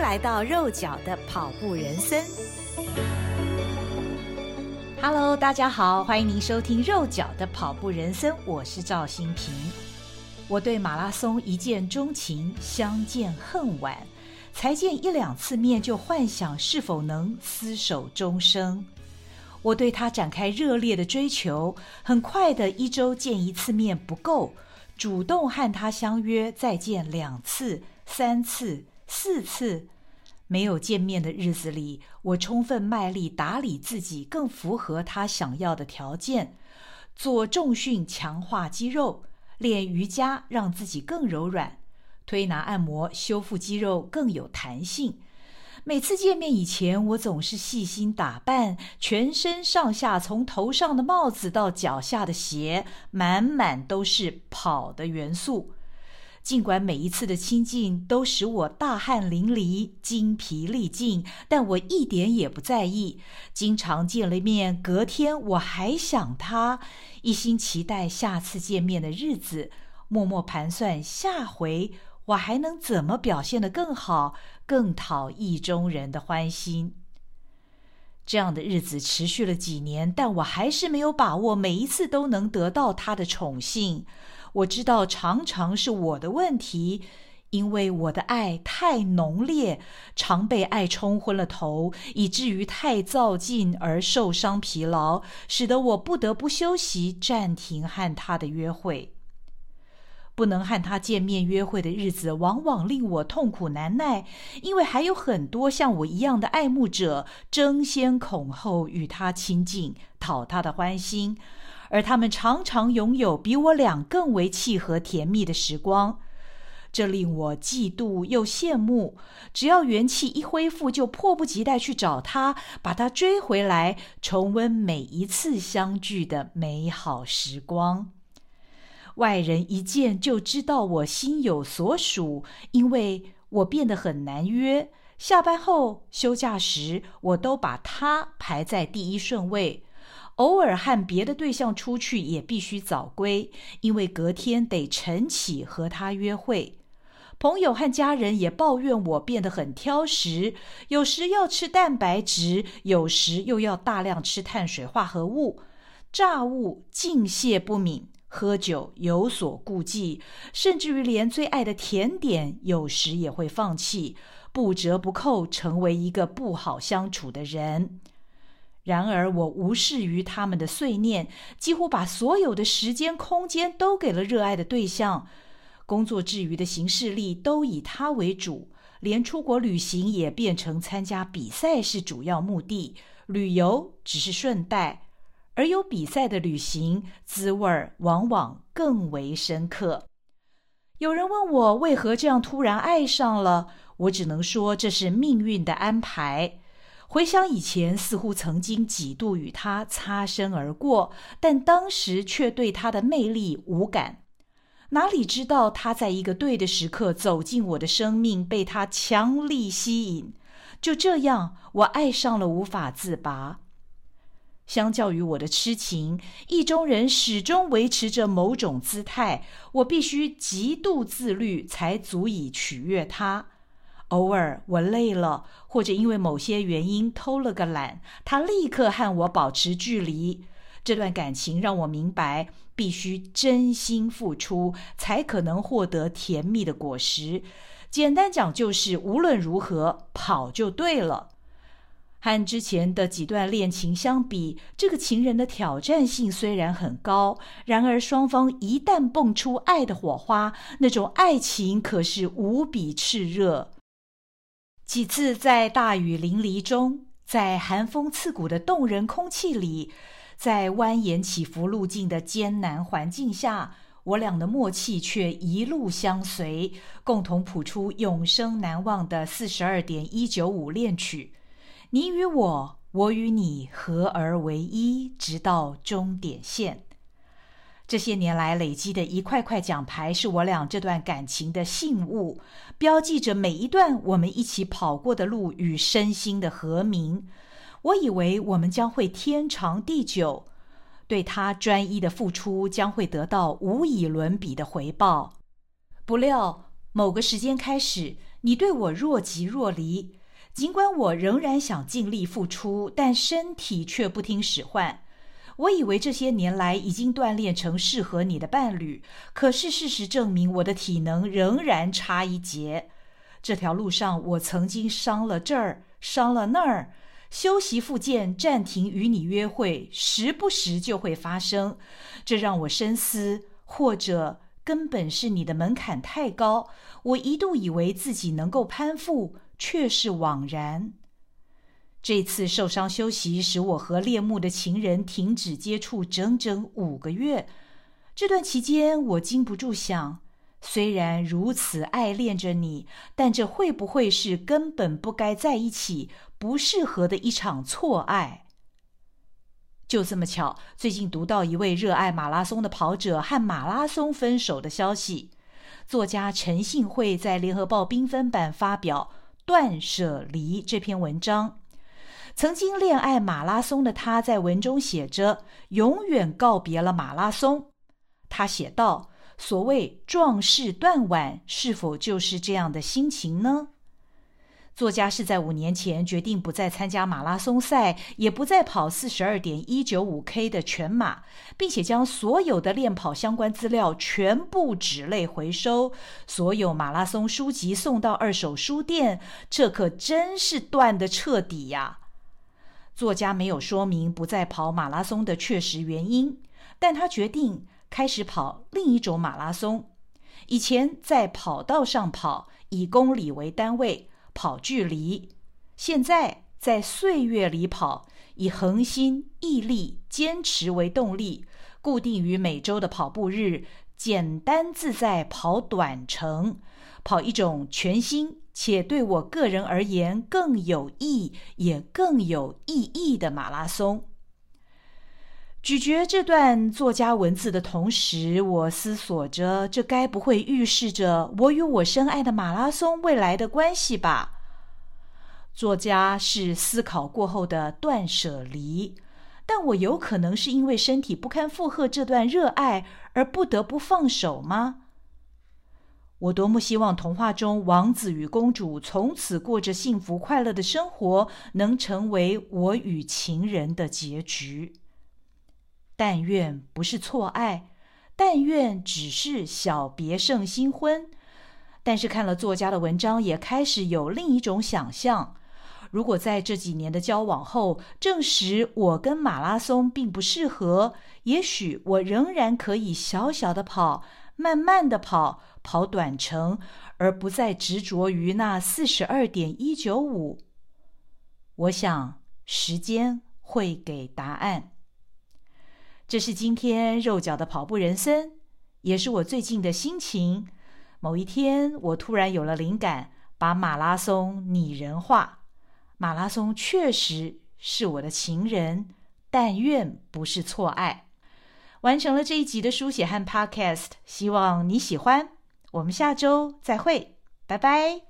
来到肉脚的跑步人生。Hello，大家好，欢迎您收听肉脚的跑步人生，我是赵新平。我对马拉松一见钟情，相见恨晚，才见一两次面就幻想是否能厮守终生。我对他展开热烈的追求，很快的一周见一次面不够，主动和他相约再见两次、三次。四次没有见面的日子里，我充分卖力打理自己，更符合他想要的条件。做重训强化肌肉，练瑜伽让自己更柔软，推拿按摩修复肌肉更有弹性。每次见面以前，我总是细心打扮，全身上下从头上的帽子到脚下的鞋，满满都是跑的元素。尽管每一次的亲近都使我大汗淋漓、精疲力尽，但我一点也不在意。经常见了面，隔天我还想他，一心期待下次见面的日子，默默盘算下回我还能怎么表现得更好，更讨意中人的欢心。这样的日子持续了几年，但我还是没有把握每一次都能得到他的宠幸。我知道常常是我的问题，因为我的爱太浓烈，常被爱冲昏了头，以至于太躁进而受伤疲劳，使得我不得不休息，暂停和他的约会。不能和他见面约会的日子，往往令我痛苦难耐，因为还有很多像我一样的爱慕者争先恐后与他亲近，讨他的欢心。而他们常常拥有比我俩更为契合甜蜜的时光，这令我嫉妒又羡慕。只要元气一恢复，就迫不及待去找他，把他追回来，重温每一次相聚的美好时光。外人一见就知道我心有所属，因为我变得很难约。下班后、休假时，我都把他排在第一顺位。偶尔和别的对象出去也必须早归，因为隔天得晨起和他约会。朋友和家人也抱怨我变得很挑食，有时要吃蛋白质，有时又要大量吃碳水化合物，炸物敬谢不敏，喝酒有所顾忌，甚至于连最爱的甜点有时也会放弃，不折不扣成为一个不好相处的人。然而，我无视于他们的碎念，几乎把所有的时间、空间都给了热爱的对象。工作之余的行事力都以他为主，连出国旅行也变成参加比赛是主要目的，旅游只是顺带。而有比赛的旅行，滋味儿往往更为深刻。有人问我为何这样突然爱上了，我只能说这是命运的安排。回想以前，似乎曾经几度与他擦身而过，但当时却对他的魅力无感。哪里知道他在一个对的时刻走进我的生命，被他强力吸引。就这样，我爱上了无法自拔。相较于我的痴情，意中人始终维持着某种姿态，我必须极度自律，才足以取悦他。偶尔我累了，或者因为某些原因偷了个懒，他立刻和我保持距离。这段感情让我明白，必须真心付出，才可能获得甜蜜的果实。简单讲，就是无论如何跑就对了。和之前的几段恋情相比，这个情人的挑战性虽然很高，然而双方一旦蹦出爱的火花，那种爱情可是无比炽热。几次在大雨淋漓中，在寒风刺骨的动人空气里，在蜿蜒起伏路径的艰难环境下，我俩的默契却一路相随，共同谱出永生难忘的四十二点一九五恋曲。你与我，我与你，合而为一，直到终点线。这些年来累积的一块块奖牌，是我俩这段感情的信物，标记着每一段我们一起跑过的路与身心的和鸣。我以为我们将会天长地久，对他专一的付出将会得到无以伦比的回报。不料某个时间开始，你对我若即若离，尽管我仍然想尽力付出，但身体却不听使唤。我以为这些年来已经锻炼成适合你的伴侣，可是事实证明，我的体能仍然差一截。这条路上，我曾经伤了这儿，伤了那儿，休息复健，暂停与你约会，时不时就会发生。这让我深思，或者根本是你的门槛太高。我一度以为自己能够攀附，却是枉然。这次受伤休息使我和恋慕的情人停止接触整整五个月。这段期间，我禁不住想：虽然如此爱恋着你，但这会不会是根本不该在一起、不适合的一场错爱？就这么巧，最近读到一位热爱马拉松的跑者和马拉松分手的消息。作家陈信惠在《联合报》缤纷版发表《断舍离》这篇文章。曾经恋爱马拉松的他在文中写着：“永远告别了马拉松。”他写道：“所谓壮士断腕，是否就是这样的心情呢？”作家是在五年前决定不再参加马拉松赛，也不再跑四十二点一九五 K 的全马，并且将所有的练跑相关资料全部纸类回收，所有马拉松书籍送到二手书店。这可真是断得彻底呀！作家没有说明不再跑马拉松的确实原因，但他决定开始跑另一种马拉松。以前在跑道上跑，以公里为单位跑距离；现在在岁月里跑，以恒心、毅力、坚持为动力，固定于每周的跑步日，简单自在跑短程，跑一种全新。且对我个人而言更有益，也更有意义的马拉松。咀嚼这段作家文字的同时，我思索着：这该不会预示着我与我深爱的马拉松未来的关系吧？作家是思考过后的断舍离，但我有可能是因为身体不堪负荷这段热爱而不得不放手吗？我多么希望童话中王子与公主从此过着幸福快乐的生活，能成为我与情人的结局。但愿不是错爱，但愿只是小别胜新婚。但是看了作家的文章，也开始有另一种想象：如果在这几年的交往后，证实我跟马拉松并不适合，也许我仍然可以小小的跑。慢慢的跑，跑短程，而不再执着于那四十二点一九五。我想，时间会给答案。这是今天肉脚的跑步人生，也是我最近的心情。某一天，我突然有了灵感，把马拉松拟人化。马拉松确实是我的情人，但愿不是错爱。完成了这一集的书写和 Podcast，希望你喜欢。我们下周再会，拜拜。